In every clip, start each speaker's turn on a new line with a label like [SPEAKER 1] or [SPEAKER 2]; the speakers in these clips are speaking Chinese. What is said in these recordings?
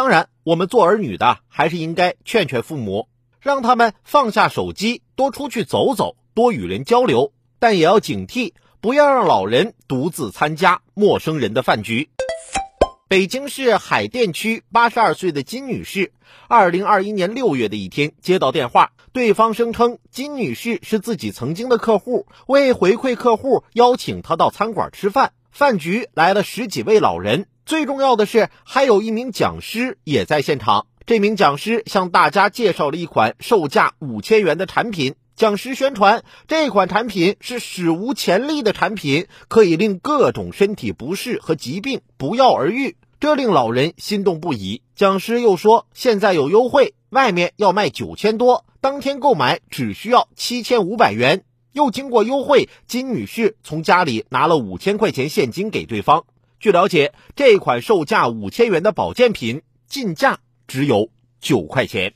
[SPEAKER 1] 当然，我们做儿女的还是应该劝劝父母，让他们放下手机，多出去走走，多与人交流。但也要警惕，不要让老人独自参加陌生人的饭局。北京市海淀区八十二岁的金女士，二零二一年六月的一天接到电话，对方声称金女士是自己曾经的客户，为回馈客户，邀请她到餐馆吃饭。饭局来了十几位老人，最重要的是还有一名讲师也在现场。这名讲师向大家介绍了一款售价五千元的产品。讲师宣传这款产品是史无前例的产品，可以令各种身体不适和疾病不药而愈，这令老人心动不已。讲师又说，现在有优惠，外面要卖九千多，当天购买只需要七千五百元。又经过优惠，金女士从家里拿了五千块钱现金给对方。据了解，这款售价五千元的保健品进价只有九块钱。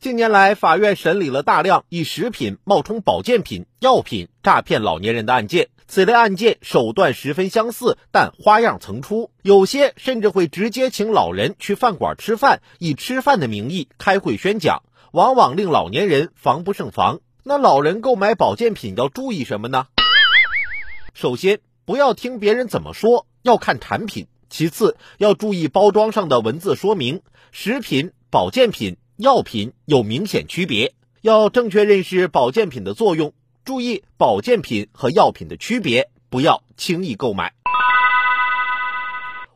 [SPEAKER 1] 近年来，法院审理了大量以食品冒充保健品、药品诈骗老年人的案件。此类案件手段十分相似，但花样层出，有些甚至会直接请老人去饭馆吃饭，以吃饭的名义开会宣讲，往往令老年人防不胜防。那老人购买保健品要注意什么呢？首先，不要听别人怎么说，要看产品；其次，要注意包装上的文字说明。食品、保健品、药品有明显区别，要正确认识保健品的作用，注意保健品和药品的区别，不要轻易购买。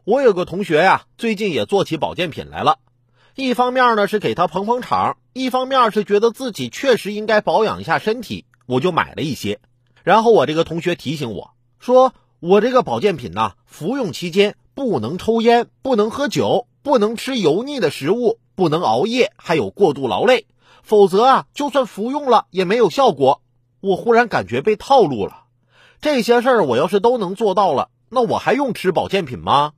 [SPEAKER 1] 我有个同学呀，最近也做起保健品来了。一方面呢是给他捧捧场，一方面是觉得自己确实应该保养一下身体，我就买了一些。然后我这个同学提醒我说，我这个保健品呢，服用期间不能抽烟，不能喝酒，不能吃油腻的食物，不能熬夜，还有过度劳累，否则啊，就算服用了也没有效果。我忽然感觉被套路了，这些事儿我要是都能做到了，那我还用吃保健品吗？